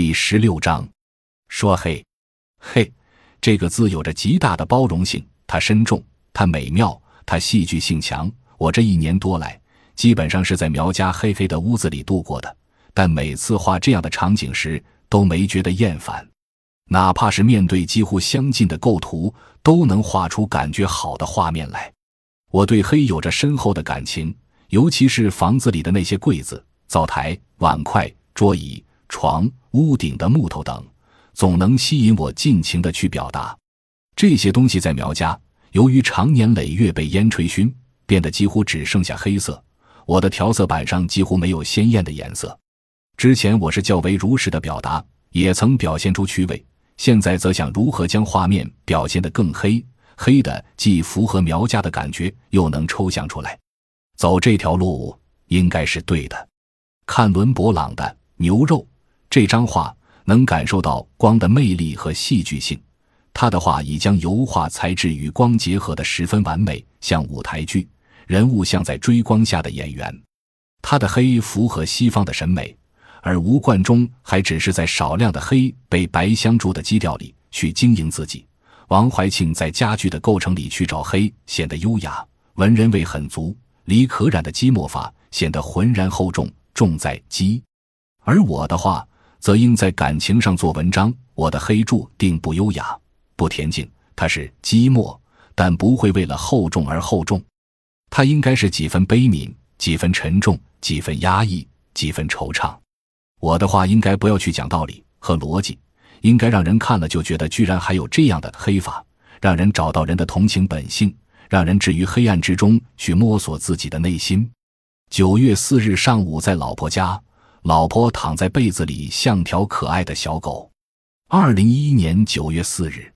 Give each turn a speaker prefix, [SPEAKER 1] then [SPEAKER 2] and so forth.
[SPEAKER 1] 第十六章，说黑，嘿，这个字有着极大的包容性，它深重，它美妙，它戏剧性强。我这一年多来，基本上是在苗家黑黑的屋子里度过的，但每次画这样的场景时，都没觉得厌烦。哪怕是面对几乎相近的构图，都能画出感觉好的画面来。我对黑有着深厚的感情，尤其是房子里的那些柜子、灶台、碗筷、桌椅、床、屋顶的木头等，总能吸引我尽情的去表达。这些东西在苗家，由于长年累月被烟吹熏，变得几乎只剩下黑色。我的调色板上几乎没有鲜艳的颜色。之前我是较为如实的表达，也曾表现出趣味。现在则想如何将画面表现得更黑，黑的既符合苗家的感觉，又能抽象出来。走这条路应该是对的。看伦勃朗的《牛肉》这张画，能感受到光的魅力和戏剧性。他的画已将油画材质与光结合的十分完美，像舞台剧，人物像在追光下的演员。他的黑符合西方的审美。而吴冠中还只是在少量的黑被白相住的基调里去经营自己。王怀庆在家具的构成里去找黑，显得优雅，文人味很足。李可染的积墨法显得浑然厚重，重在积。而我的话，则应在感情上做文章。我的黑柱定不优雅，不恬静，它是积墨，但不会为了厚重而厚重。它应该是几分悲悯，几分沉重，几分压抑，几分惆怅。我的话应该不要去讲道理和逻辑，应该让人看了就觉得居然还有这样的黑法，让人找到人的同情本性，让人置于黑暗之中去摸索自己的内心。九月四日上午在老婆家，老婆躺在被子里像条可爱的小狗。二零一一年九月四日。